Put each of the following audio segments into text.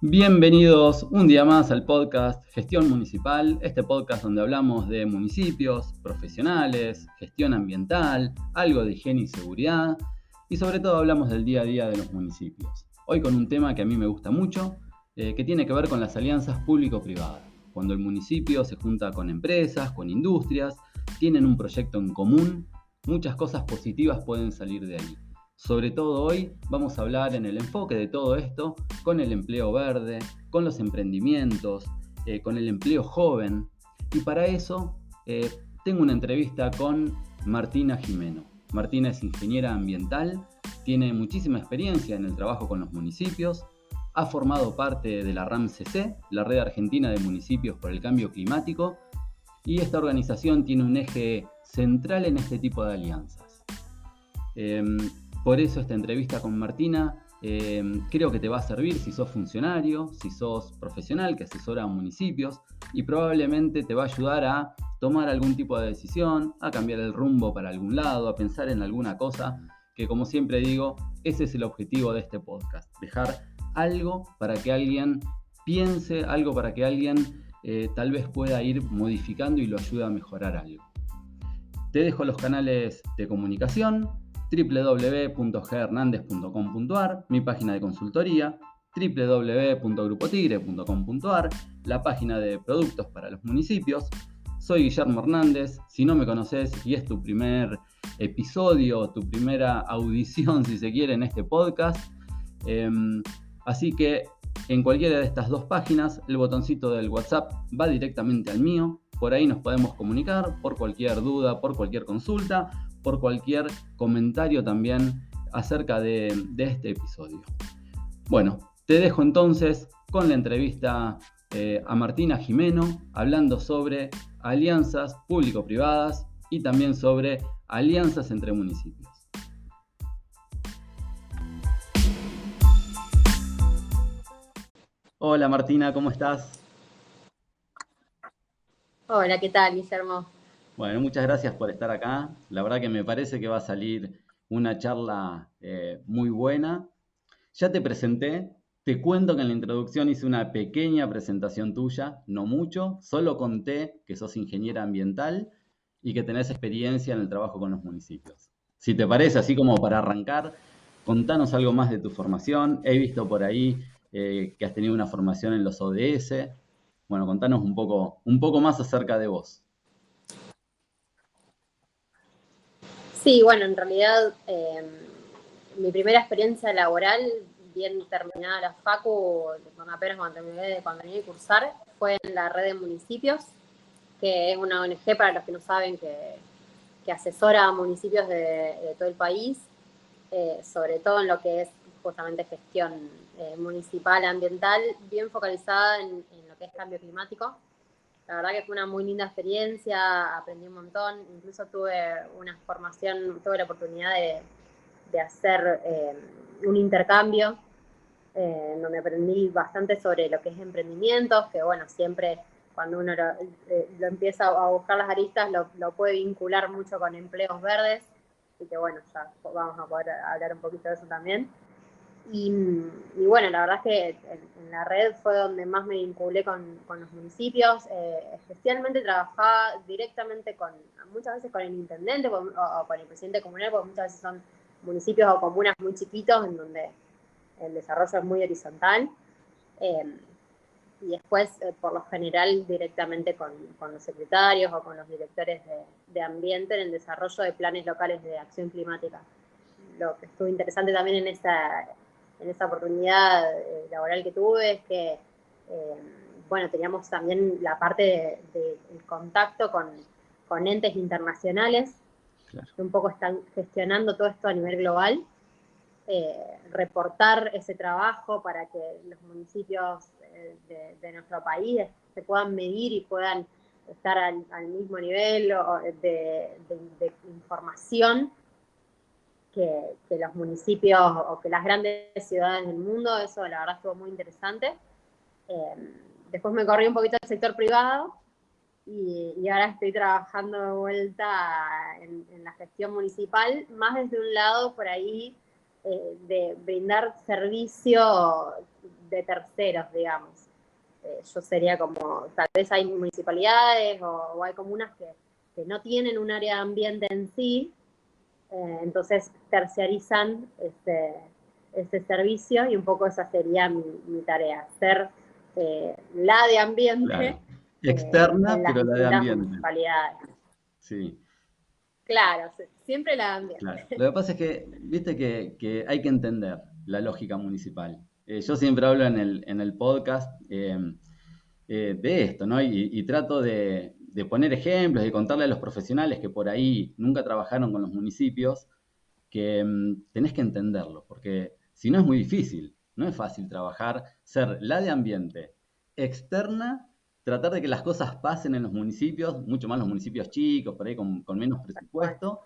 Bienvenidos un día más al podcast Gestión Municipal, este podcast donde hablamos de municipios, profesionales, gestión ambiental, algo de higiene y seguridad y sobre todo hablamos del día a día de los municipios. Hoy con un tema que a mí me gusta mucho, eh, que tiene que ver con las alianzas público-privadas. Cuando el municipio se junta con empresas, con industrias, tienen un proyecto en común, muchas cosas positivas pueden salir de ahí. Sobre todo hoy vamos a hablar en el enfoque de todo esto con el empleo verde, con los emprendimientos, eh, con el empleo joven. Y para eso eh, tengo una entrevista con Martina Jimeno. Martina es ingeniera ambiental, tiene muchísima experiencia en el trabajo con los municipios, ha formado parte de la RAMCC, la Red Argentina de Municipios por el Cambio Climático, y esta organización tiene un eje central en este tipo de alianzas. Em, por eso esta entrevista con Martina eh, creo que te va a servir si sos funcionario, si sos profesional que asesora a municipios y probablemente te va a ayudar a tomar algún tipo de decisión, a cambiar el rumbo para algún lado, a pensar en alguna cosa, que como siempre digo, ese es el objetivo de este podcast, dejar algo para que alguien piense, algo para que alguien eh, tal vez pueda ir modificando y lo ayude a mejorar algo. Te dejo los canales de comunicación, www.ghernandez.com.ar, mi página de consultoría, www.grupotigre.com.ar, la página de productos para los municipios. Soy Guillermo Hernández, si no me conoces y es tu primer episodio, tu primera audición, si se quiere, en este podcast, em, así que en cualquiera de estas dos páginas, el botoncito del WhatsApp va directamente al mío, por ahí nos podemos comunicar por cualquier duda, por cualquier consulta por cualquier comentario también acerca de, este episodio. Bueno, te dejo entonces con la entrevista eh, a Martina Jimeno hablando sobre alianzas público-privadas y también sobre alianzas entre municipios. Hola Martina, ¿cómo estás? Hola, ¿qué tal, Guillermo? Bueno, muchas gracias por estar acá. La verdad que me parece que va a salir una charla eh, muy buena. Ya te presenté, te cuento que en la introducción hice una pequeña presentación tuya, no mucho, solo conté que sos ingeniera ambiental y que tenés experiencia en el trabajo con los municipios. Si te parece, así como para arrancar, contanos algo más de tu formación. He visto por ahí eh, que has tenido una formación en los ODS. Bueno, contanos un poco, un poco más acerca de vos. Sí, bueno, en realidad em, mi primera experiencia laboral, bien terminada la FACU, apenas cuando terminé, cuando a cursar, fue en la red de municipios, que es una ONG para los que no saben que, asesora a municipios de, todo el país, eh, sobre todo en lo que es justamente gestión eh, municipal, ambiental, bien focalizada en lo que es cambio climático la verdad que fue una muy linda experiencia, aprendí un montón, incluso tuve una formación, tuve la oportunidad de, hacer eh, un intercambio eh, donde aprendí bastante sobre lo que es emprendimientos, que bueno, siempre cuando uno lo, eh, empieza a buscar las aristas lo, lo, puede vincular mucho con empleos verdes, y que bueno, ya vamos a poder hablar un poquito de eso también. Y, bueno, la verdad es que en, la red fue donde más me vinculé con, los municipios. Eh, especialmente trabajaba directamente con, muchas veces con el intendente o, con el presidente comunal, porque muchas veces son municipios o comunas muy chiquitos en donde el desarrollo es muy horizontal. Eh, y después, eh, por lo general, directamente con, los secretarios o con los directores de, de ambiente en el desarrollo de planes locales de acción climática. Lo que estuvo interesante también en esta en esa oportunidad eh, laboral que tuve es que, eh, bueno, teníamos también la parte del de, contacto con, con, entes internacionales que un poco están gestionando todo esto a nivel global. Eh, reportar ese trabajo para que los municipios de, nuestro país se puedan medir y puedan estar al, al mismo nivel de, de información que, los municipios o que las grandes ciudades del mundo, eso la verdad estuvo muy interesante. Em, después me corrí un poquito al sector privado y, ahora estoy trabajando de vuelta en, la gestión municipal, más desde un lado por ahí eh, de brindar servicio de terceros, digamos. Eh, yo sería como, tal vez hay municipalidades o, hay comunas que, no tienen un área de ambiente en sí, eh, entonces terciarizan este, este, servicio y un poco esa sería mi, tarea, ser eh, la de ambiente. Externa, pero la de ambiente. Sí. Claro, siempre la de ambiente. Lo que pasa es que, viste que hay que entender la lógica municipal. Eh, yo siempre hablo en el, en el podcast eh, de esto, ¿no? Y, trato de, poner ejemplos, de contarle a los profesionales que por ahí nunca trabajaron con los municipios, que em, tenés que entenderlo, porque si no es muy difícil, no es fácil trabajar, ser la de ambiente externa, tratar de que las cosas pasen en los municipios, mucho más los municipios chicos, por ahí con, con menos presupuesto,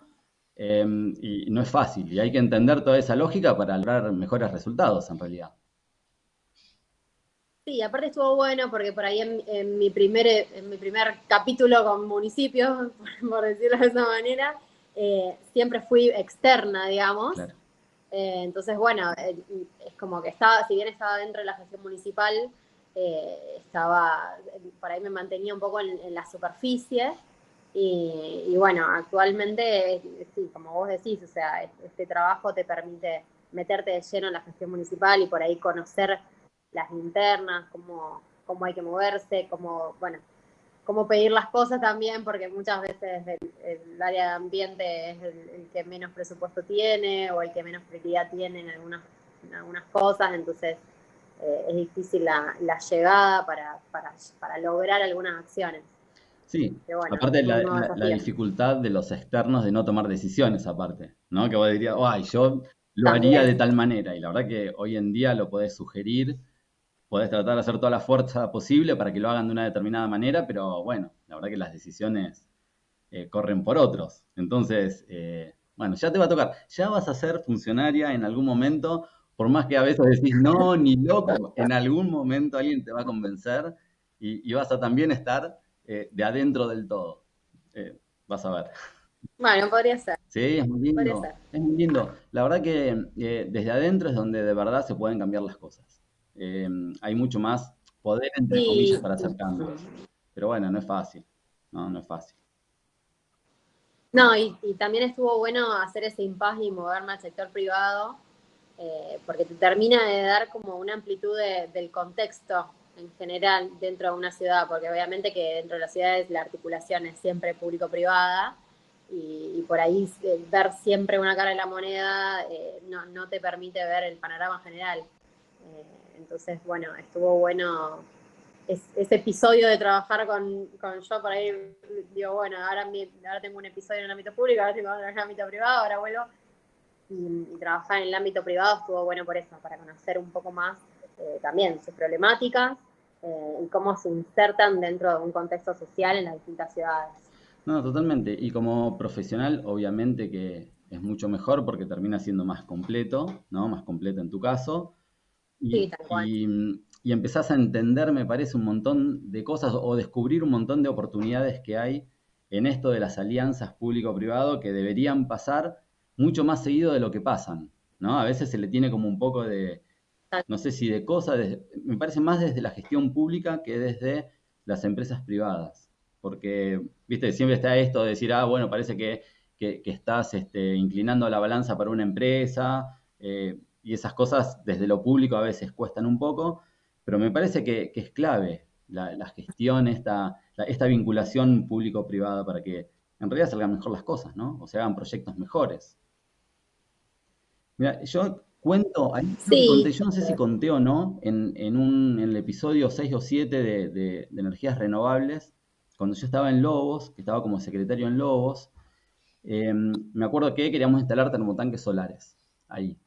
em, y no es fácil, y hay que entender toda esa lógica para lograr mejores resultados en realidad. Sí, aparte estuvo bueno porque por ahí en, mi, primer, en mi primer capítulo con municipios, por, decirlo de esa manera, eh, siempre fui externa, digamos. Eh, entonces, bueno, eh, es como que estaba, si bien estaba dentro de la gestión municipal, estaba, por ahí me mantenía un poco en, la superficie. Y, y, bueno, actualmente, sí, como vos decís, o sea, este trabajo te permite meterte de lleno en la gestión municipal y por ahí conocer las linternas, cómo, cómo hay que moverse, cómo, bueno, cómo pedir las cosas también, porque muchas veces el, área de ambiente es el, que menos presupuesto tiene o el que menos prioridad tiene en algunas, algunas cosas, entonces eh, es difícil la, llegada para, para, lograr algunas acciones. Sí, aparte la, la, dificultad de los externos de no tomar decisiones aparte, ¿no? Que vos dirías, ay, yo lo haría de tal manera, y la verdad que hoy en día lo podés sugerir, podés tratar de hacer toda la fuerza posible para que lo hagan de una determinada manera, pero bueno, la verdad que las decisiones eh, corren por otros. Entonces, eh, bueno, ya te va a tocar, ya vas a ser funcionaria en algún momento, por más que a veces decís no, ni loco, en algún momento alguien te va a convencer y, vas a también estar eh, de adentro del todo. vas a ver. Bueno, podría ser. Sí, es muy lindo. Es muy lindo. La verdad que desde adentro es donde de verdad se pueden cambiar las cosas. Eh, hay mucho más poder, entre comillas, para hacer cambios. Pero bueno, no es fácil, no, no es fácil. No, y, también estuvo bueno hacer ese impasse y moverme al sector privado, eh, porque te termina de dar como una amplitud del contexto en general dentro de una ciudad, porque obviamente que dentro de las ciudades la articulación es siempre público-privada, y, por ahí eh, ver siempre una cara de la moneda no, no, te permite ver el panorama general. Entonces, bueno, estuvo bueno ese episodio de trabajar con, yo por ahí, digo, bueno, ahora, ahora tengo un episodio en el ámbito público, ahora tengo otro en el ámbito privado, ahora vuelvo. Y, trabajar en el ámbito privado estuvo bueno por eso, para conocer un poco más eh, también sus problemáticas eh, y cómo se insertan dentro de un contexto social en las distintas ciudades. No, totalmente. Y como profesional, obviamente que es mucho mejor porque termina siendo más completo, ¿no? Más completo en tu caso. Y, Y, empezás a entender, me parece, un montón de cosas o descubrir un montón de oportunidades que hay en esto de las alianzas público-privado que deberían pasar mucho más seguido de lo que pasan, ¿no? A veces se le tiene como un poco de, no sé si de cosas, me parece más desde la gestión pública que desde las empresas privadas, porque, viste, siempre está esto de decir, ah, bueno, parece que, estás este, inclinando la balanza para una empresa, eh, y esas cosas desde lo público a veces cuestan un poco, pero me parece que, es clave la, gestión, esta, esta vinculación público-privada para que en realidad salgan mejor las cosas, ¿no? O se hagan proyectos mejores. Mira, yo cuento, yo no sé si conté o no, en, un, el episodio 6 o 7 de, energías renovables, cuando yo estaba en Lobos, que estaba como secretario en Lobos, eh, me acuerdo que queríamos instalar termotanques solares ahí.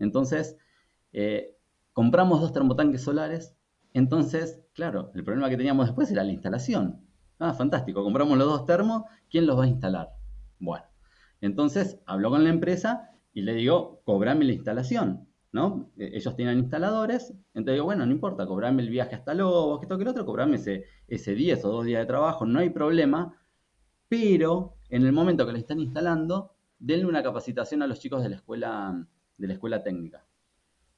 Entonces, eh, compramos dos termotanques solares, entonces, claro, el problema que teníamos después era la instalación. Ah, fantástico, compramos los dos termos, ¿quién los va a instalar? Bueno, entonces hablo con la empresa y le digo, cobrame la instalación, ¿no? E, ellos tienen instaladores, entonces digo, bueno, no importa, cobrame el viaje hasta Lobos, que esto, que el otro, cobrame ese, ese 10 o dos días de trabajo, no hay problema, pero en el momento que le están instalando, denle una capacitación a los chicos de la escuela de la escuela técnica,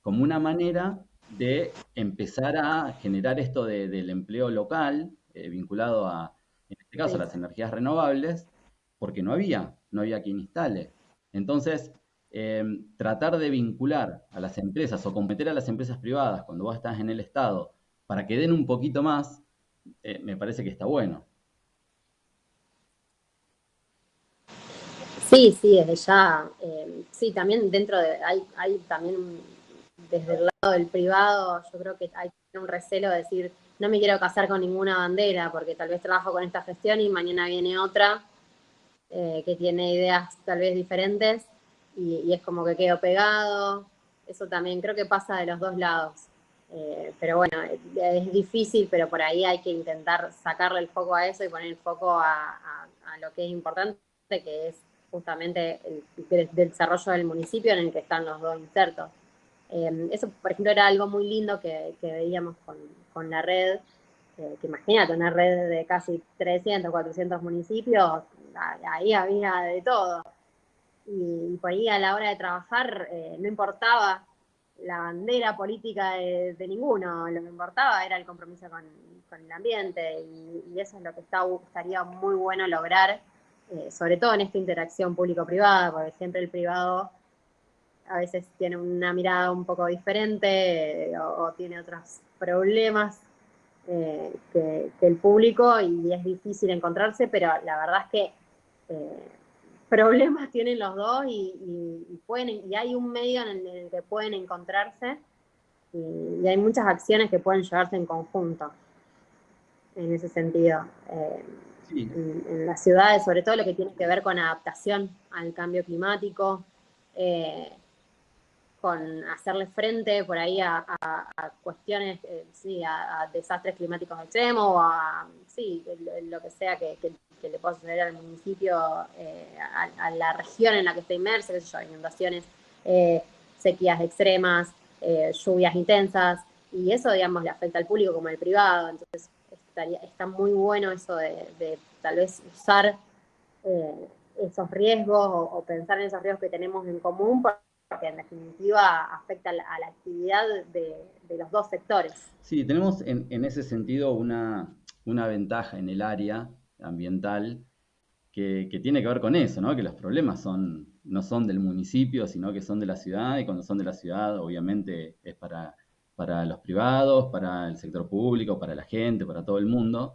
como una manera de empezar a generar esto del empleo local, eh, vinculado a, en este caso, a las energías renovables, porque no había, no había quien instale. Entonces, em, tratar de vincular a las empresas o competir a las empresas privadas cuando vos estás en el Estado para que den un poquito más, eh, me parece que está bueno. Sí, sí, desde ya. Em, sí, también dentro de, hay, hay también desde el lado del privado, yo creo que hay un recelo de decir, no me quiero casar con ninguna bandera, porque tal vez trabajo con esta gestión y mañana viene otra eh, que tiene ideas tal vez diferentes y, es como que quedo pegado. Eso también creo que pasa de los dos lados. Eh, pero bueno, es difícil, pero por ahí hay que intentar sacarle el foco a eso y poner el foco a, lo que es importante, que es justamente el, desarrollo del municipio en el que están los dos insertos. Eh, eso, por ejemplo, era algo muy lindo que, veíamos con, la red, que imagínate, una red de casi 300, 400 municipios, ahí había de todo. Y, por ahí a la hora de trabajar eh, no importaba la bandera política de, ninguno, lo que importaba era el compromiso con, el ambiente y, eso es lo que está, estaría muy bueno lograr, eh, sobre todo en esta interacción público-privada, porque siempre el privado a veces tiene una mirada un poco diferente eh, o, tiene otros problemas que, el público y es difícil encontrarse, pero la verdad es que eh, problemas tienen los dos y, pueden, y hay un medio en el, que pueden encontrarse y, hay muchas acciones que pueden llevarse en conjunto en ese sentido. Eh, en, las ciudades, sobre todo lo que tiene que ver con adaptación al cambio climático, eh, con hacerle frente por ahí a, cuestiones, sí, a, desastres climáticos extremos o a, sí, lo que sea que, le pueda suceder al municipio, eh, a, la región en la que está inmersa, qué sé yo, inundaciones, eh, sequías extremas, eh, lluvias intensas, y eso, digamos, le afecta al público como al privado, entonces estaría, está muy bueno eso de, tal vez usar esos riesgos o, pensar en esos riesgos que tenemos en común, porque en definitiva afecta a la, actividad de, los dos sectores. Sí, tenemos en, ese sentido una, una ventaja en el área ambiental que, tiene que ver con eso, ¿no? Que los problemas son, no son del municipio, sino que son de la ciudad, y cuando son de la ciudad, obviamente es para, para los privados, para el sector público, para la gente, para todo el mundo.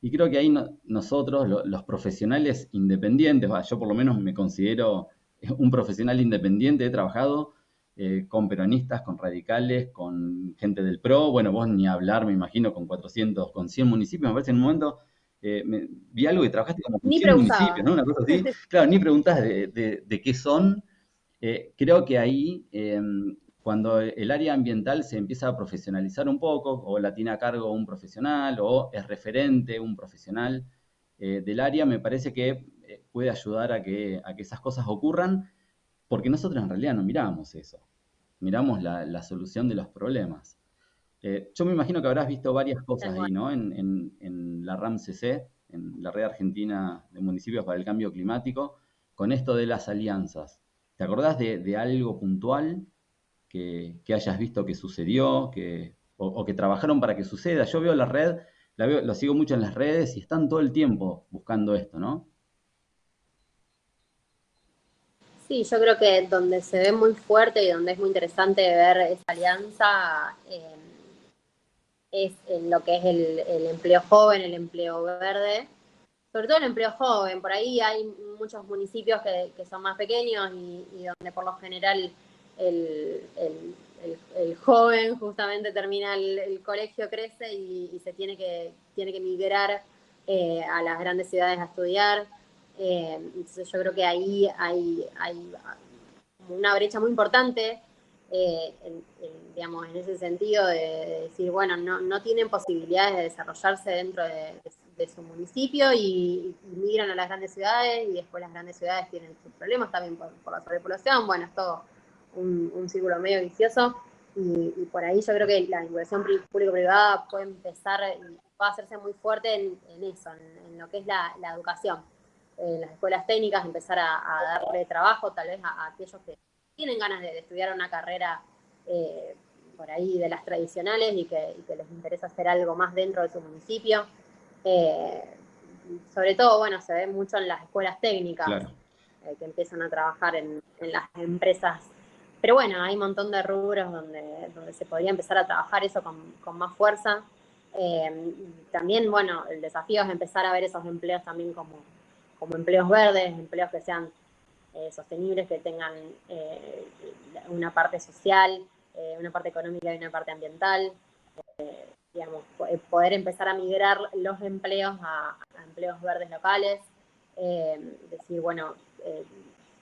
Y creo que ahí nosotros, los profesionales independientes, yo por lo menos me considero un profesional independiente, he trabajado eh, con peronistas, con radicales, con gente del PRO, bueno, vos ni hablar, me imagino, con 400, con 100 municipios, me parece en un momento eh, vi algo que trabajaste como con 100 municipios, ¿no? Una cosa así. Claro, ni preguntas de, qué son. Eh, creo que ahí, em, cuando el área ambiental se empieza a profesionalizar un poco, o la tiene a cargo un profesional, o es referente un profesional eh, del área, me parece que puede ayudar a que, a que esas cosas ocurran, porque nosotros en realidad no miramos eso. Miramos la solución de los problemas. Eh, yo me imagino que habrás visto varias cosas ahí, ¿no? En, la RAMCC, en la Red Argentina de Municipios para el Cambio Climático, con esto de las alianzas. ¿Te acordás de, algo puntual que, hayas visto que sucedió que, o, que trabajaron para que suceda? Yo veo la red, la lo sigo mucho en las redes y están todo el tiempo buscando esto, ¿no? Sí, yo creo que donde se ve muy fuerte y donde es muy interesante ver esa alianza eh, es en lo que es el, empleo joven, el empleo verde, sobre todo el empleo joven. Por ahí hay muchos municipios que, son más pequeños y, donde por lo general el, joven justamente termina el, colegio, crece y, se tiene que, tiene que migrar eh, a las grandes ciudades a estudiar. Eh, entonces yo creo que ahí hay, hay una brecha muy importante eh, en, digamos, en ese sentido de, decir, bueno, no, no, tienen posibilidades de desarrollarse dentro de, su municipio y, migran a las grandes ciudades y después las grandes ciudades tienen sus problemas también por, la sobrepoblación, bueno, es todo un, círculo medio vicioso y, por ahí yo creo que la inversión público-privada puede empezar y va a hacerse muy fuerte en, eso, en, lo que es la, educación. En las escuelas técnicas empezar a, darle trabajo tal vez a aquellos que tienen ganas de, estudiar una carrera, eh, por ahí de las tradicionales y que, les interesa hacer algo más dentro de su municipio. Eh, sobre todo, bueno, se ve mucho en las escuelas técnicas que empiezan a trabajar en, las empresas. Pero bueno, hay un montón de rubros donde, se podría empezar a trabajar eso con, más fuerza. también, bueno, el desafío es empezar a ver esos empleos también como, como empleos verdes, empleos que sean eh, sostenibles, que tengan eh, una parte social, eh, una parte económica y una parte ambiental. digamos, poder empezar a migrar los empleos a, empleos verdes locales. decir, bueno,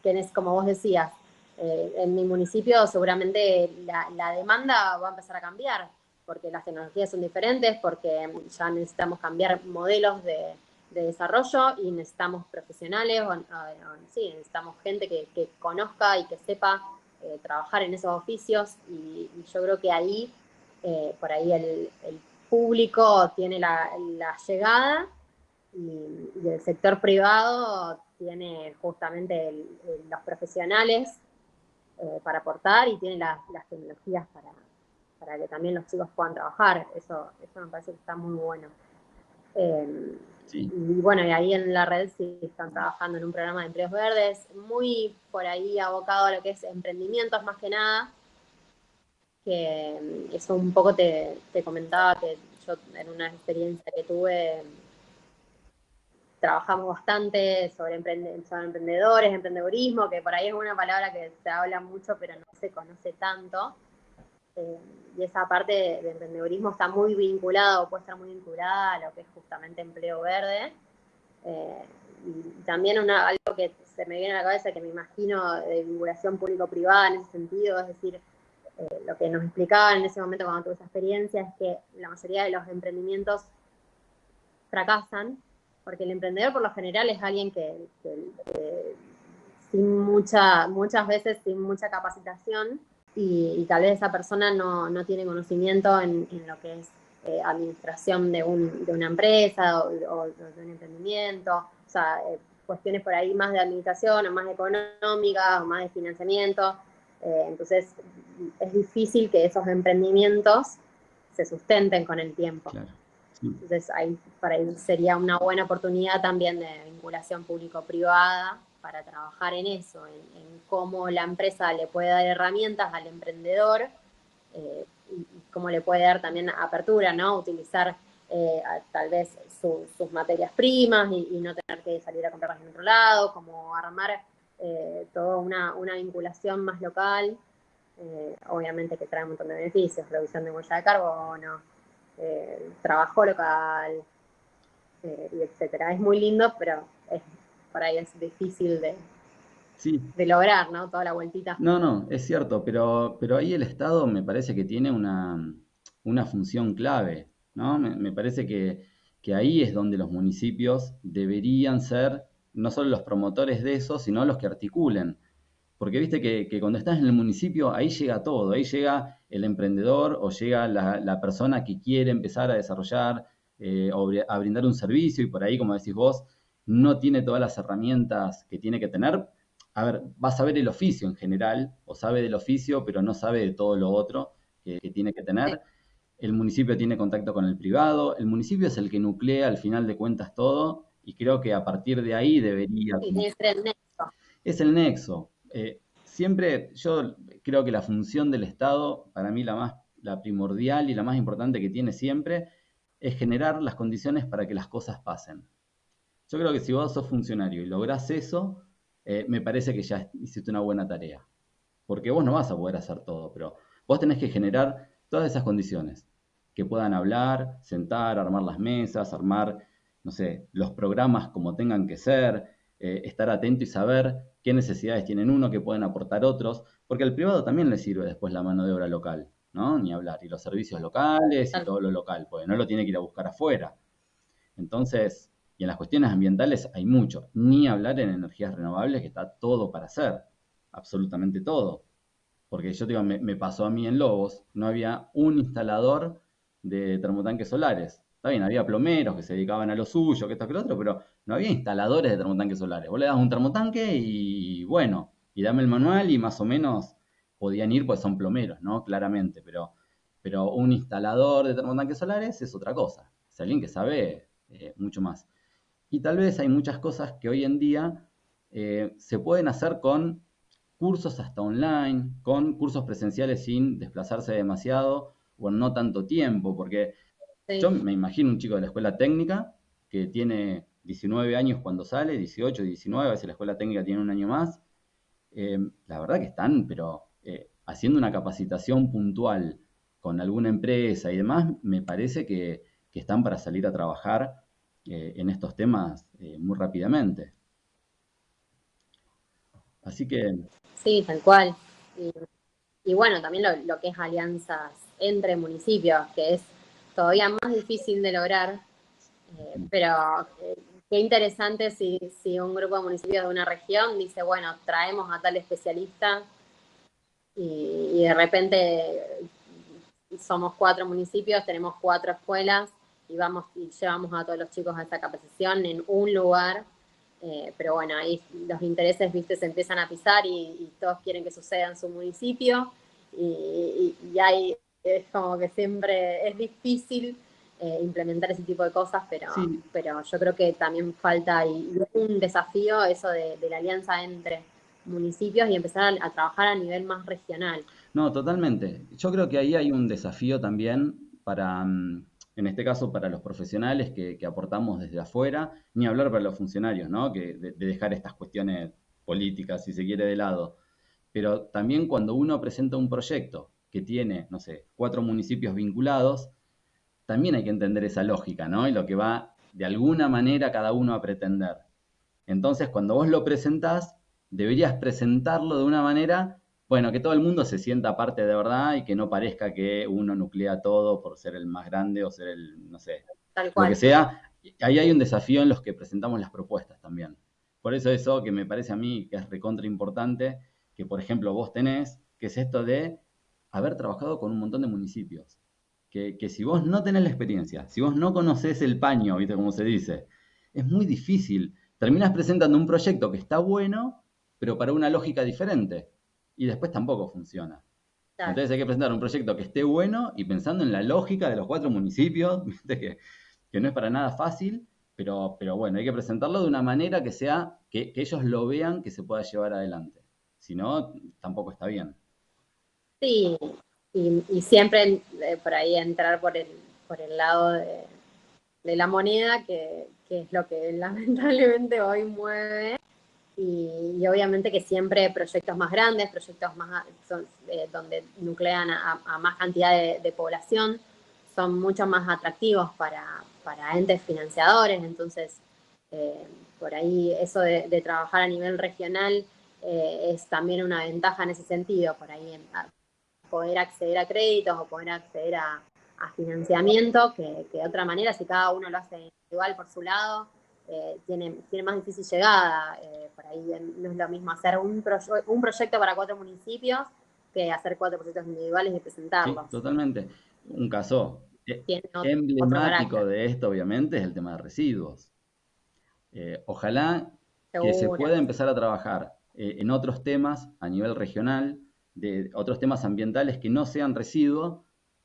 es como vos decías, en mi municipio seguramente la, la demanda va a empezar a cambiar porque las tecnologías son diferentes, porque ya necesitamos cambiar modelos de, de desarrollo y necesitamos profesionales, o, sí, necesitamos gente que, conozca y que sepa eh, trabajar en esos oficios y, yo creo que ahí, eh, por ahí el, público tiene la, llegada y, el sector privado tiene justamente los profesionales eh, para aportar y tiene las tecnologías para, para que también los chicos puedan trabajar. Eso, eso me parece que está muy bueno. Y bueno, y ahí en la red sí están trabajando en un programa de empleos verdes, muy por ahí abocado a lo que es emprendimientos más que nada, que eso un poco te, comentaba que yo en una experiencia que tuve trabajamos bastante sobre, emprendedores, emprendedorismo, que por ahí es una palabra que se habla mucho pero no se conoce tanto. Eh, y esa parte de, emprendedurismo está muy vinculada o puede estar muy vinculada a lo que es justamente empleo verde. Eh, y también una, algo que se me viene a la cabeza que me imagino de vinculación público-privada en ese sentido, es decir, eh, lo que nos explicaban en ese momento cuando tuve esa experiencia es que la mayoría de los emprendimientos fracasan, porque el emprendedor por lo general es alguien que, sin mucha, muchas veces sin mucha capacitación, y, tal vez esa persona no, no tiene conocimiento en, lo que es eh, administración de, un, de, una empresa o, de un emprendimiento, o sea, eh, cuestiones por ahí más de administración o más económicas o más de financiamiento. Eh, entonces, es difícil que esos emprendimientos se sustenten con el tiempo. Entonces, ahí para él sería una buena oportunidad también de vinculación público-privada para trabajar en eso, en, cómo la empresa le puede dar herramientas al emprendedor eh, y, cómo le puede dar también apertura, ¿no? Utilizar eh, tal vez sus materias primas y, no tener que salir a comprarlas en otro lado, como armar eh, toda una, vinculación más local, obviamente que trae un montón de beneficios, reducción de huella de carbono, trabajo local, y etcétera. Es muy lindo, pero es por ahí es difícil de, de lograr, ¿no? Toda la vueltita. No, no, es cierto, pero, pero ahí el Estado me parece que tiene una, función clave, ¿no? Me, parece que, ahí es donde los municipios deberían ser no solo los promotores de eso, sino los que articulen. Porque viste que, cuando estás en el municipio, ahí llega todo, ahí llega el emprendedor o llega la, persona que quiere empezar a desarrollar eh, o a brindar un servicio y por ahí, como decís vos, no tiene todas las herramientas que tiene que tener. A ver, va a saber el oficio en general, o sabe del oficio, pero no sabe de todo lo otro que, tiene que tener. El municipio tiene contacto con el privado, el municipio es el que nuclea al final de cuentas todo, y creo que a partir de ahí debería... es el nexo. Es el nexo. Eh, siempre yo creo que la función del Estado, para mí la más la primordial y la más importante que tiene siempre, es generar las condiciones para que las cosas pasen. Yo creo que si vos sos funcionario y lográs eso, eh, me parece que ya hiciste una buena tarea. Porque vos no vas a poder hacer todo, pero vos tenés que generar todas esas condiciones. Que puedan hablar, sentar, armar las mesas, armar, no sé, los programas como tengan que ser, eh, estar atento y saber qué necesidades tienen uno, qué pueden aportar otros, porque al privado también le sirve después la mano de obra local, ¿no? Ni hablar, y los servicios locales y todo lo local, porque no lo tiene que ir a buscar afuera. Entonces, y en las cuestiones ambientales hay mucho, ni hablar en energías renovables, que está todo para hacer, absolutamente todo. Porque yo digo, me, me pasó a mí en Lobos, no había un instalador de termotanques solares. Está bien, había plomeros que se dedicaban a lo suyo, que esto, que lo otro, pero no había instaladores de termotanques solares. Vos le das un termotanque y bueno, y dame el manual y más o menos podían ir, pues son plomeros, ¿no? Claramente, pero Pero un instalador de termotanques solares es otra cosa, es alguien que sabe eh, mucho más. Y tal vez hay muchas cosas que hoy en día eh, se pueden hacer con cursos hasta online, con cursos presenciales sin desplazarse demasiado o en no tanto tiempo, porque yo me imagino un chico de la escuela técnica que tiene 19 años cuando sale, 18, 19, a veces la escuela técnica tiene un año más. Eh, la verdad que están, pero eh, haciendo una capacitación puntual con alguna empresa y demás, me parece que, están para salir a trabajar eh, en estos temas muy rápidamente. Así que... Sí, tal cual. Y, bueno, también lo, que es alianzas entre municipios, que es todavía más difícil de lograr, pero qué interesante si, si un grupo de municipios de una región dice, bueno, traemos a tal especialista y, de repente somos cuatro municipios, tenemos cuatro escuelas y vamos y llevamos a todos los chicos a esta capacitación en un lugar. Eh, pero bueno, ahí los intereses, viste, se empiezan a pisar y, todos quieren que suceda en su municipio y, y, ahí es como que siempre es difícil eh, implementar ese tipo de cosas, pero, pero yo creo que también falta y, un desafío eso de, la alianza entre municipios y empezar a, trabajar a nivel más regional. No, totalmente. Yo creo que ahí hay un desafío también para, mm, en este caso, para los profesionales que, aportamos desde afuera, ni hablar para los funcionarios, ¿no? Que de, de dejar estas cuestiones políticas, si se quiere, de lado. Pero también cuando uno presenta un proyecto que tiene, no sé, cuatro municipios vinculados, también hay que entender esa lógica, ¿no? Y lo que va de alguna manera cada uno a pretender. Entonces, cuando vos lo presentás, deberías presentarlo de una manera, bueno, que todo el mundo se sienta parte de verdad y que no parezca que uno nuclea todo por ser el más grande o ser el, no sé, Tal cual. lo que sea. Ahí hay un desafío en los que presentamos las propuestas también. Por eso eso que me parece a mí que es recontra importante, que por ejemplo vos tenés, que es esto de haber trabajado con un montón de municipios que, si vos no tenés la experiencia, si vos no conocés el paño, ¿viste cómo se dice? Es muy difícil. Terminas presentando un proyecto que está bueno, pero para una lógica diferente. Y después tampoco funciona. Entonces hay que presentar un proyecto que esté bueno y pensando en la lógica de los cuatro municipios, Que, que no es para nada fácil, pero, pero bueno, hay que presentarlo de una manera que sea, que, que ellos lo vean que se pueda llevar adelante. Si no, tampoco está bien. Y, siempre eh, por ahí entrar por el, por el lado de, la moneda, que, es lo que lamentablemente hoy mueve. Y, obviamente que siempre proyectos más grandes, proyectos más eh, donde nuclean a, más cantidad de, población, son mucho más atractivos para, entes financiadores. Entonces, eh, por ahí eso de, trabajar a nivel regional es también una ventaja en ese sentido. Por ahí poder acceder a créditos o poder acceder a, financiamiento, que, de otra manera, si cada uno lo hace igual por su lado, eh, tiene, tiene más difícil llegada. Eh, por ahí no es lo mismo hacer un, un proyecto para cuatro municipios que hacer cuatro proyectos individuales y presentarlos. totalmente. Un caso eh, emblemático de esto, obviamente, es el tema de residuos. ojalá que se pueda empezar a trabajar en otros temas a nivel regional de otros temas ambientales que no sean residuos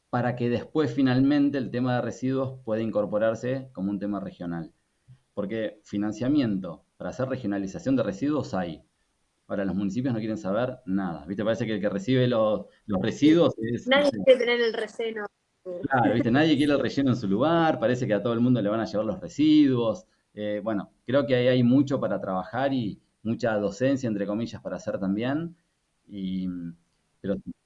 para que después finalmente el tema de residuos pueda incorporarse como un tema regional. Porque financiamiento para hacer regionalización de residuos hay. Ahora los municipios no quieren saber nada. ¿Viste? Parece que el que recibe los, residuos es... Nadie quiere tener el relleno. Claro, ¿viste? Nadie quiere el relleno en su lugar. Parece que a todo el mundo le van a llevar los residuos. Eh, bueno, creo que ahí hay mucho para trabajar y mucha docencia, entre comillas, para hacer también. Y,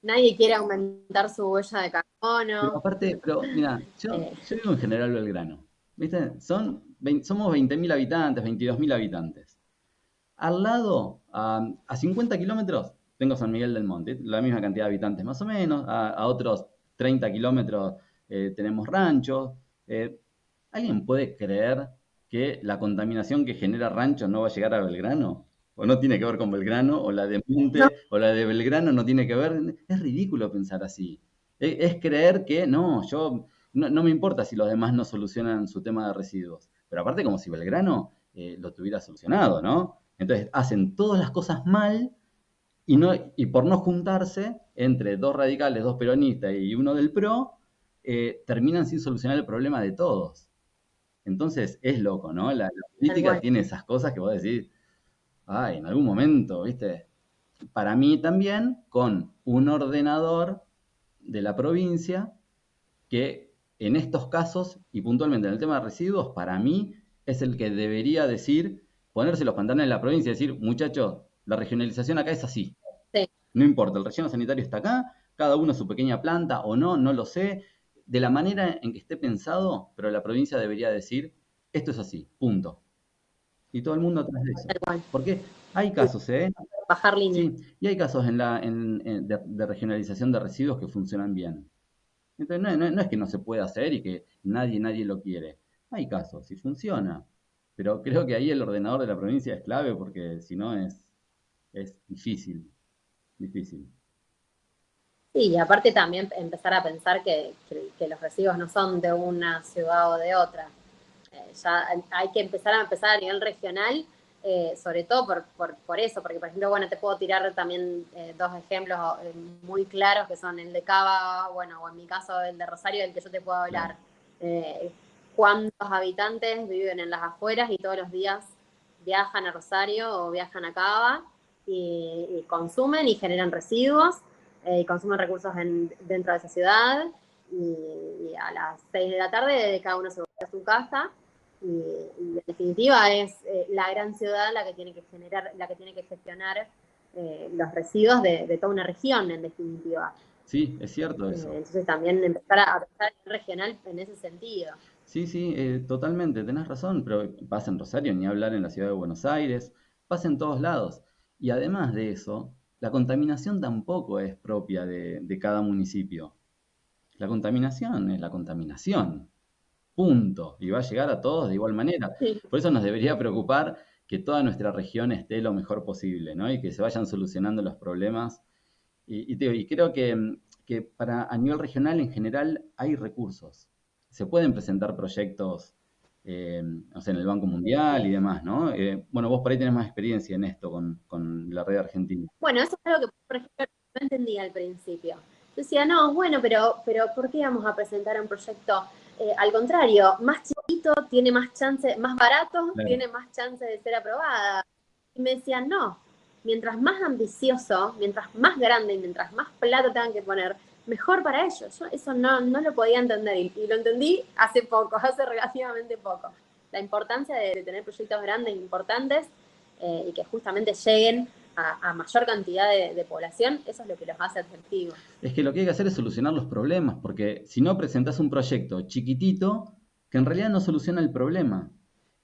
Nadie quiere aumentar su huella de carbono. Pero aparte, pero mira, yo, eh. yo vivo en General Belgrano. ¿Viste? Son somos 20.000 habitantes, 22.000 habitantes. Al lado, a, 50 kilómetros, tengo San Miguel del Monte, la misma cantidad de habitantes más o menos. A, otros 30 kilómetros eh, tenemos ranchos. Eh, ¿Alguien puede creer que la contaminación que genera rancho no va a llegar a Belgrano? O no tiene que ver con Belgrano, o la de Monte, o la de Belgrano no tiene que ver. Es ridículo pensar así. E, es, creer que no, yo no, me importa si los demás no solucionan su tema de residuos. Pero aparte como si Belgrano eh, lo tuviera solucionado, ¿no? Entonces hacen todas las cosas mal y, no, y por no juntarse entre dos radicales, dos peronistas y uno del PRO, eh, terminan sin solucionar el problema de todos. Entonces es loco, ¿no? La, política tiene esas cosas que vos decís, ay, en algún momento, ¿viste? Para mí también, con un ordenador de la provincia que en estos casos, y puntualmente en el tema de residuos, para mí es el que debería decir, ponerse los pantalones en la provincia y decir, muchachos, la regionalización acá es así. No importa, el relleno sanitario está acá, cada uno su pequeña planta o no, no lo sé, de la manera en que esté pensado, pero la provincia debería decir, esto es así, punto. Y todo el mundo atrás de eso. Porque hay casos, ¿eh? Bajar línea. Sí, y hay casos en la, de, regionalización de residuos que funcionan bien. Entonces, no, es que no se pueda hacer y que nadie, nadie lo quiere. Hay casos, y funciona. Pero creo que ahí el ordenador de la provincia es clave porque si no es, es difícil. Difícil. Sí, y aparte también empezar a pensar que, los residuos no son de una ciudad o de otra. Eh, ya hay que empezar a empezar a nivel regional, eh, sobre todo por, por, eso, porque por ejemplo, bueno, te puedo tirar también eh, dos ejemplos muy claros que son el de Cava, bueno, o en mi caso el de Rosario, del que yo te puedo hablar. ¿Cuántos habitantes viven en las afueras y todos los días viajan a Rosario o viajan a Cava y consumen y generan residuos? eh, consumen recursos dentro de esa ciudad y, a las 6 de la tarde cada uno se va a su casa y, en definitiva es eh, la gran ciudad la que tiene que generar, la que tiene que gestionar eh, los residuos de, toda una región en definitiva. Sí, es cierto eso. Eh, entonces también empezar a pensar regional en ese sentido. Sí, sí, totalmente, tenés razón, pero pasa en Rosario, ni hablar en la ciudad de Buenos Aires, pasa en todos lados. Y además de eso, la contaminación tampoco es propia de, cada municipio. La contaminación es la contaminación. Punto. Y va a llegar a todos de igual manera. Por eso nos debería preocupar que toda nuestra región esté lo mejor posible, ¿no? Y que se vayan solucionando los problemas. Y, creo que, que, para a nivel regional en general hay recursos. Se pueden presentar proyectos eh, en el Banco Mundial y demás, ¿no? Eh, bueno, vos por ahí tenés más experiencia en esto con, la red argentina. Bueno, eso es algo que, por ejemplo, no entendía al principio. decía, no, bueno, pero, pero ¿por qué vamos a presentar un proyecto? Eh, al contrario, más chiquito tiene más chance, más barato tiene más chance de ser aprobada. Y me decían, no, mientras más ambicioso, mientras más grande y mientras más plata tengan que poner, mejor para ellos. Yo eso no, no lo podía entender y, lo entendí hace poco, hace relativamente poco. La importancia de, tener proyectos grandes e importantes eh, y que justamente lleguen a, mayor cantidad de, población, eso es lo que los hace atractivos. Es que lo que hay que hacer es solucionar los problemas, porque si no presentas un proyecto chiquitito que en realidad no soluciona el problema.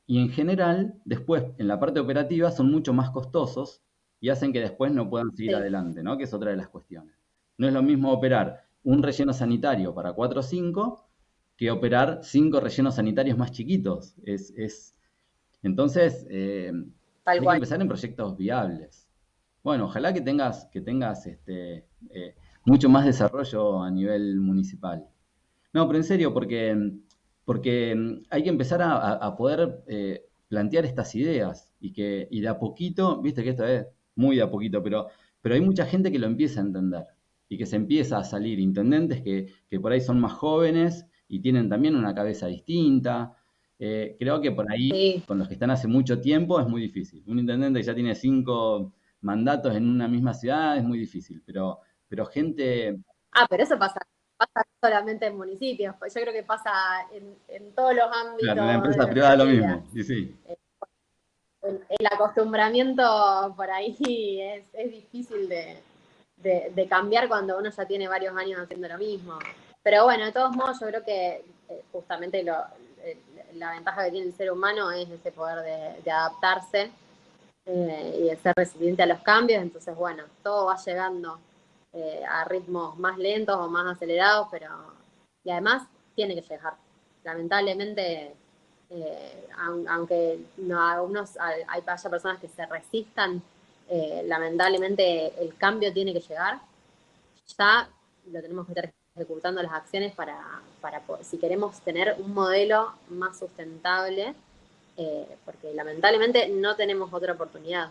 Y en general, después, en la parte operativa, son mucho más costosos y hacen que después no puedan seguir adelante, ¿no? Que es otra de las cuestiones. No es lo mismo operar un relleno sanitario para 4 o 5 que operar 5 rellenos sanitarios más chiquitos. Es, Entonces, eh, hay que empezar en proyectos viables. Bueno, ojalá que tengas, que tengas este, eh, mucho más desarrollo a nivel municipal. No, pero en serio, porque, porque hay que empezar a, poder eh, plantear estas ideas y que y de a poquito, viste que esto es muy de a poquito, pero, pero hay mucha gente que lo empieza a entender y que se empieza a salir intendentes que, por ahí son más jóvenes y tienen también una cabeza distinta. Eh, creo que por ahí, con los que están hace mucho tiempo, es muy difícil. Un intendente que ya tiene cinco mandatos en una misma ciudad es muy difícil, pero, pero gente... Ah, pero eso pasa, pasa solamente en municipios, pues yo creo que pasa en, todos los ámbitos. Claro, en la empresa privada lo mismo, y sí. Eh, el, acostumbramiento por ahí es, es difícil de, de, cambiar cuando uno ya tiene varios años haciendo lo mismo. Pero bueno, de todos modos, yo creo que eh, justamente lo, la ventaja que tiene el ser humano es ese poder de, adaptarse eh, y de ser resiliente a los cambios. Entonces, bueno, todo va llegando a ritmos más lentos o más acelerados, pero. Y además, tiene que llegar. Lamentablemente, aunque no, algunos, hay, hay personas que se resistan eh, lamentablemente el cambio tiene que llegar. Ya lo tenemos que estar ejecutando las acciones para, para si queremos tener un modelo más sustentable, eh, porque lamentablemente no tenemos otra oportunidad.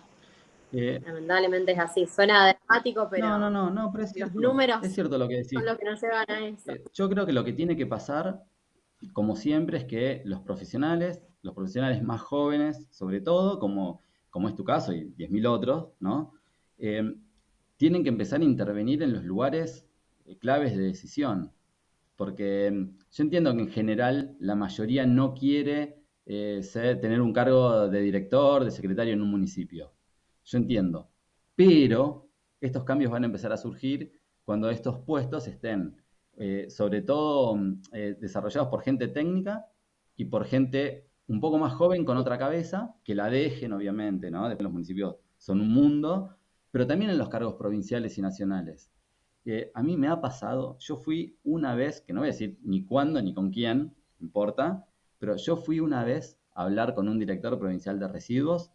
Eh, Lamentablemente es así. Suena dramático, pero. No, no, no, no, pero es cierto. Los números es cierto lo que decís. son los que nos llevan a eso. Eh, yo creo que lo que tiene que pasar, como siempre, es que los profesionales, los profesionales más jóvenes, sobre todo, como, como es tu caso y 10.000 otros, ¿no? Tienen que empezar a intervenir en los lugares claves de decisión. Porque mm, yo entiendo que en general la mayoría no quiere tener un cargo de director, de secretario en un municipio yo entiendo. Pero estos cambios van a empezar a surgir cuando estos puestos estén, eh, sobre todo, mm, eh, desarrollados por gente técnica y por gente un poco más joven con otra cabeza, que la dejen, obviamente, ¿no? Después los municipios son un mundo, pero también en los cargos provinciales y nacionales. Eh, a mí me ha pasado, yo fui una vez, que no voy a decir ni cuándo ni con quién, importa, pero yo fui una vez a hablar con un director provincial de residuos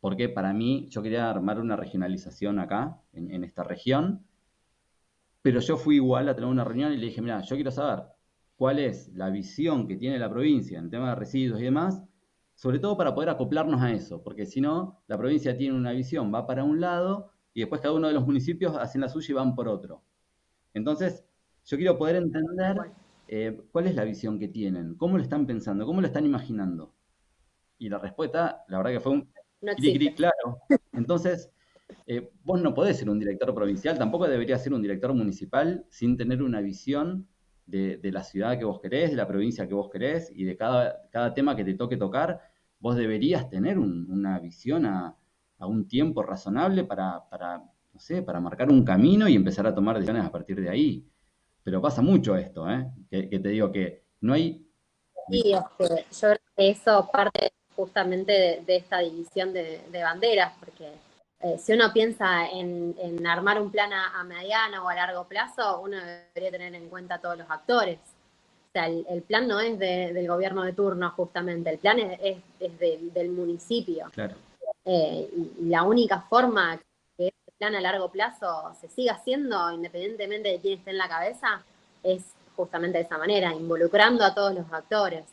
porque para mí yo quería armar una regionalización acá, en, esta región, pero yo fui igual a tener una reunión y le dije, mira, yo quiero saber cuál es la visión que tiene la provincia en tema de residuos y demás, sobre todo para poder acoplarnos a eso, porque si no, la provincia tiene una visión, va para un lado y después cada uno de los municipios hacen la suya y van por otro. Entonces, yo quiero poder entender eh, cuál es la visión que tienen, cómo lo están pensando, cómo lo están imaginando. Y la respuesta, la verdad que fue un claro. Entonces, eh, vos no podés ser un director provincial, tampoco deberías ser un director municipal sin tener una visión de, la ciudad que vos querés, de la provincia que vos querés y de cada, cada tema que te toque tocar. Vos deberías tener una visión a, un tiempo razonable para, no sé, para marcar un camino y empezar a tomar decisiones a partir de ahí. Pero pasa mucho esto, ¿eh? que, te digo que no hay... Sí, este, yo creo que eso parte justamente de, esta división de, banderas, porque eh, si uno piensa en, armar un plan a, mediano o a largo plazo, uno debería tener en cuenta a todos los actores. O sea, el, plan no es del gobierno de turno justamente, el plan es, del municipio. Claro. Eh, y la única forma plan a largo plazo se siga haciendo, independientemente de quién esté en la cabeza, es justamente de esa manera, involucrando a todos los actores.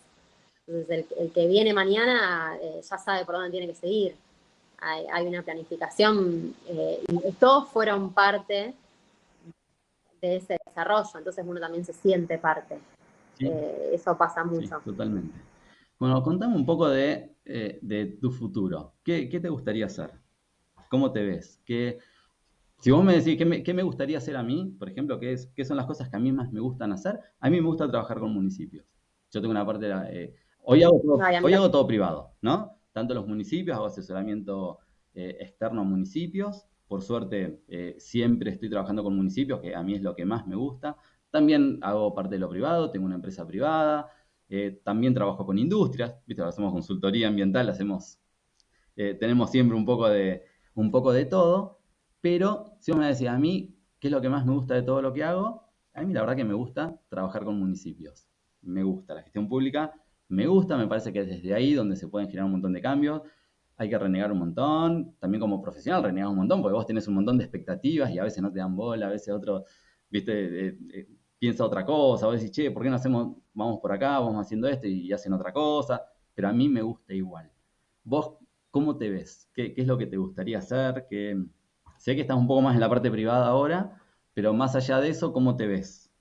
Entonces, el, que viene mañana eh, ya sabe por dónde tiene que seguir. Hay, una planificación eh, y todos fueron parte de ese desarrollo, entonces uno también se siente parte. Eh, eso pasa mucho. totalmente. Bueno, contame un poco de, tu futuro. ¿Qué, te gustaría hacer? ¿Cómo te ves? ¿Qué, si vos me decís ¿qué me, gustaría hacer a mí, por ejemplo, ¿qué, es, qué son las cosas que a mí más me gustan hacer, a mí me gusta trabajar con municipios. Yo tengo una parte de, Hoy hago todo, privado, ¿no? Tanto los municipios, hago asesoramiento eh, externo a municipios. Por suerte, eh, siempre estoy trabajando con municipios, que a mí es lo que más me gusta. También hago parte de lo privado, tengo una empresa privada. Eh, también trabajo con industrias, ¿viste? hacemos consultoría ambiental, hacemos, tenemos siempre un poco, de, un poco de todo. Pero si vos me decís a mí, ¿qué es lo que más me gusta de todo lo que hago? A mí la verdad que me gusta trabajar con municipios. Me gusta la gestión pública me gusta, me parece que es desde ahí donde se pueden generar un montón de cambios. Hay que renegar un montón, también como profesional renegas un montón, porque vos tenés un montón de expectativas y a veces no te dan bola, a veces otro, viste, eh, eh, piensa otra cosa, vos decís, che, ¿por qué no hacemos, vamos por acá, vamos haciendo esto y, hacen otra cosa? Pero a mí me gusta igual. ¿Vos cómo te ves? ¿Qué, es lo que te gustaría hacer? Que, sé que estás un poco más en la parte privada ahora, pero más allá de eso, ¿cómo te ves?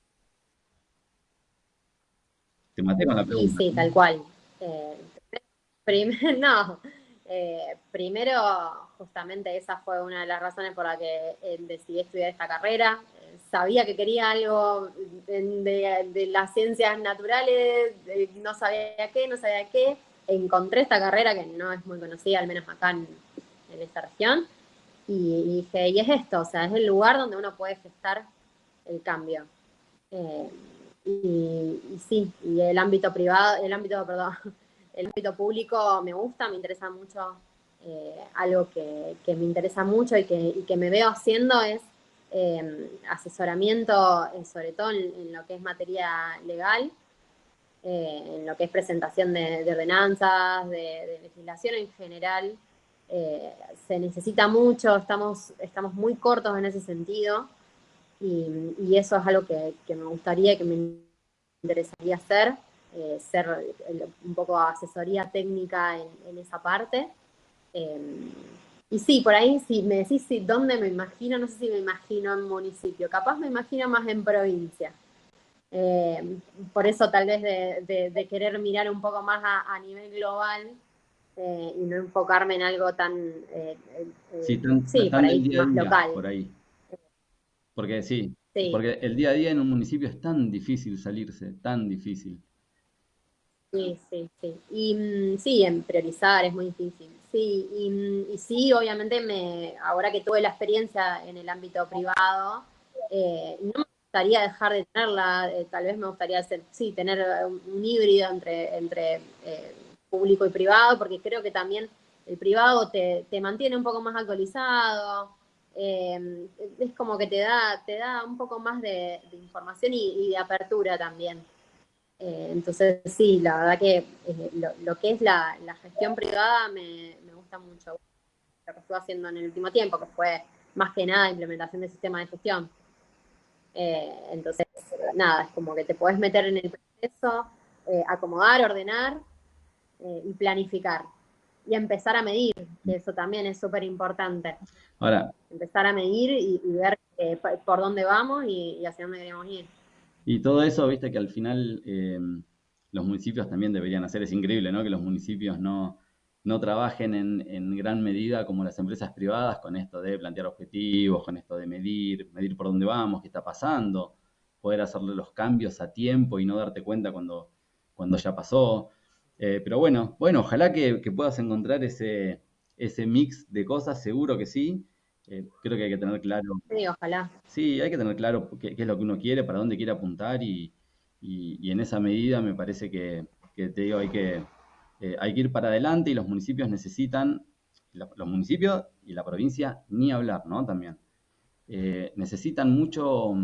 Te maté con la pregunta. Sí, sí, tal cual. Eh, eh, primero, justamente esa fue una de las razones por las que eh, decidí estudiar esta carrera. sabía que quería algo de, las ciencias naturales, no sabía qué, no sabía qué. Encontré esta carrera que no es muy conocida, al menos acá en, esta región. Y, dije, y es esto, o sea, es el lugar donde uno puede gestar el cambio. Y, sí, y el ámbito privado, el ámbito, perdón, el ámbito público me gusta, me interesa mucho, eh, algo que, me interesa mucho y que, me veo haciendo es em, asesoramiento, eh, sobre todo en, lo que es materia legal, eh, en lo que es presentación de, ordenanzas, de, legislación en general. Se necesita mucho, estamos, estamos muy cortos en ese sentido. Y, eso es algo que, me gustaría, que me interesaría hacer, eh, ser un poco asesoría técnica en, esa parte. Em, y sí, por ahí si me decís dónde me imagino, no sé si me imagino en municipio, capaz me imagino más en provincia. Eh, por eso tal vez de, querer mirar un poco más a, nivel global eh, y no enfocarme en algo tan, eh, sí, por ahí, más local. Por ahí. Porque sí, porque el día a día en un municipio es tan difícil salirse, tan difícil. Sí, sí, sí. Y mm, sí, en priorizar es muy difícil. Sí, y, sí, obviamente me, ahora que tuve la experiencia en el ámbito privado, eh, no me gustaría dejar de tenerla, eh, tal vez me gustaría hacer, sí, tener un, híbrido entre, entre eh, público y privado, porque creo que también el privado te, te mantiene un poco más actualizado, eh, es como que te da, te da un poco más de, información y, de apertura también. Eh, entonces, sí, la verdad que eh, lo, que es la, gestión privada me, gusta mucho. Lo que estuve haciendo en el último tiempo, que fue más que nada implementación del sistema de gestión. entonces, nada, es como que te puedes meter en el proceso, acomodar, ordenar y planificar y empezar a medir, que eso también es súper importante. Ahora. Empezar a medir y, ver eh, por dónde vamos y, hacia dónde queremos ir. Y todo eso, viste que al final em, los municipios también deberían hacer, es increíble, ¿no? Que los municipios no, no trabajen en, en, gran medida como las empresas privadas con esto de plantear objetivos, con esto de medir, medir por dónde vamos, qué está pasando, poder hacerle los cambios a tiempo y no darte cuenta cuando, cuando ya pasó. Eh, pero bueno, bueno, ojalá que, puedas encontrar ese, ese mix de cosas, seguro que sí. Eh, creo que hay que tener claro. Sí, ojalá. Sí, hay que tener claro qué, es lo que uno quiere, para dónde quiere apuntar y, en esa medida me parece que, te digo, hay que, eh, hay que ir para adelante y los municipios necesitan, los municipios y la provincia ni hablar, ¿no? También. necesitan mucho,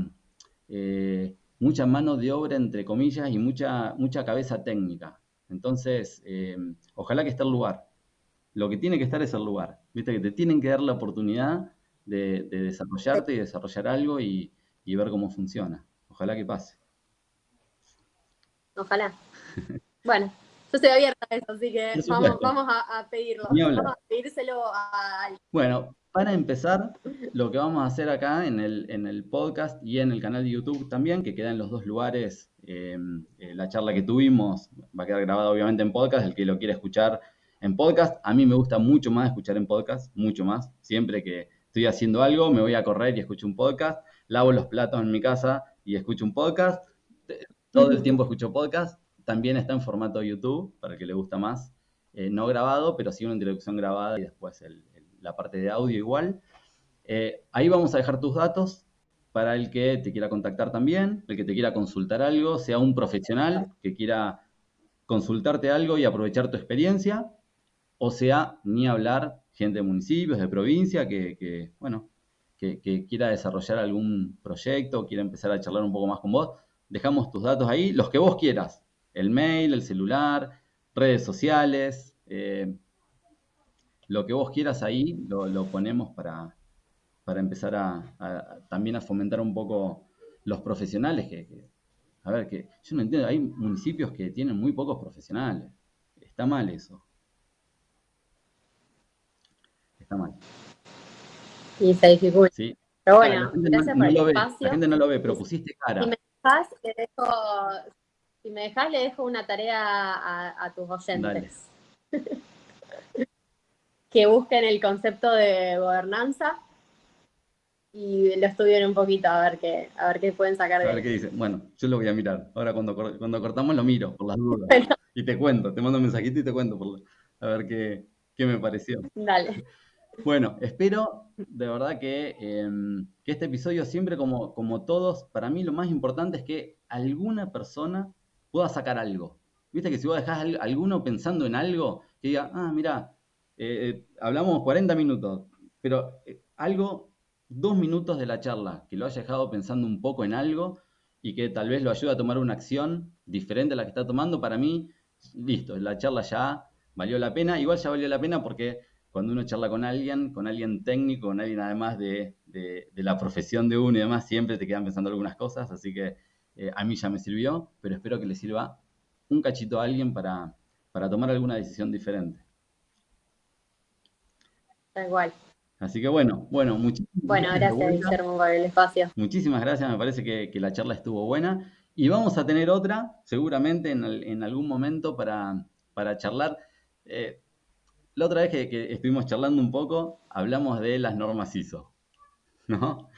mucha mano de obra, entre comillas, y mucha, mucha cabeza técnica. Entonces, eh, ojalá que esté el lugar. Lo que tiene que estar es el lugar. Viste que te tienen que dar la oportunidad de, desarrollarte y desarrollar algo y, ver cómo funciona. Ojalá que pase. Ojalá. bueno, yo estoy abierta a eso, así que vamos, a, pedirlo. Vamos a pedírselo a alguien. Bueno, para empezar, lo que vamos a hacer acá en el, en el podcast y en el canal de YouTube también, que queda en los dos lugares Em, eh, la charla que tuvimos va a quedar grabada obviamente en podcast, el que lo quiera escuchar en podcast. A mí me gusta mucho más escuchar en podcast, mucho más. Siempre que estoy haciendo algo, me voy a correr y escucho un podcast. Lavo los platos en mi casa y escucho un podcast. Todo el tiempo escucho podcast. También está en formato YouTube, para el que le gusta más. Eh, no grabado, pero sí una introducción grabada y después la parte de audio igual. Eh, ahí vamos a dejar tus datos para el que te quiera contactar también, el que te quiera consultar algo, sea un profesional que quiera consultarte algo y aprovechar tu experiencia, o sea, ni hablar gente de municipios, de provincia, que, bueno, que, quiera desarrollar algún proyecto, quiera empezar a charlar un poco más con vos, dejamos tus datos ahí, los que vos quieras, el mail, el celular, redes sociales, eh, lo que vos quieras ahí lo ponemos para, para empezar a, también a fomentar un poco los profesionales que, a ver, que yo no entiendo, hay municipios que tienen muy pocos profesionales. Está mal eso. Está mal. Y se dificulta. Sí. Pero bueno, gracias por el espacio. la gente no lo ve, pero pusiste cara. Si me dejas, le dejo, si me dejas, le dejo una tarea a, a tus oyentes. que busquen el concepto de gobernanza y lo estudien un poquito a ver qué, a ver qué pueden sacar de A ver qué dice. Bueno, yo lo voy a mirar. Ahora cuando, cuando cortamos lo miro, por las dudas. Y te cuento, te mando un mensajito y te cuento por, a ver qué, qué me pareció. Dale. Bueno, espero de verdad que, em, que, este episodio siempre como, como todos, para mí lo más importante es que alguna persona pueda sacar algo. Viste que si vos dejás alguno pensando en algo, que diga, ah, mira, eh, eh, hablamos 40 minutos, pero eh, algo dos minutos de la charla, que lo haya dejado pensando un poco en algo y que tal vez lo ayude a tomar una acción diferente a la que está tomando, para mí, listo, la charla ya valió la pena. Igual ya valió la pena porque cuando uno charla con alguien, con alguien técnico, con alguien además de, la profesión de uno y demás, siempre te quedan pensando algunas cosas, así que eh, a mí ya me sirvió, pero espero que le sirva un cachito a alguien para, para tomar alguna decisión diferente. Tal cual. Así que bueno, bueno, muchísimas Bueno, gracias, Guillermo, por el espacio. Muchísimas gracias, me parece que, la charla estuvo buena. Y vamos a tener otra, seguramente en, algún momento, para, charlar. Eh, la otra vez que, estuvimos charlando un poco, hablamos de las normas ISO, ¿no?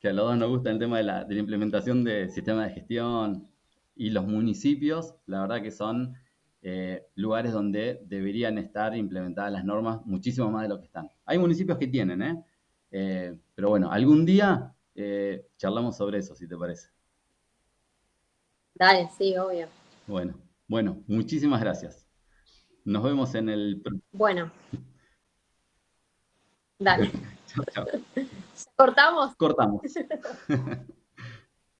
Que a los dos nos gusta el tema de la, de la implementación de sistemas de gestión y los municipios, la verdad que son eh, lugares donde deberían estar implementadas las normas muchísimo más de lo que están. Hay municipios que tienen, ¿eh? eh pero bueno, algún día eh, charlamos sobre eso, si te parece. Dale, sí, obvio. Bueno, bueno, muchísimas gracias. Nos vemos en el... Bueno. Dale. chao, chao. ¿Cortamos? Cortamos.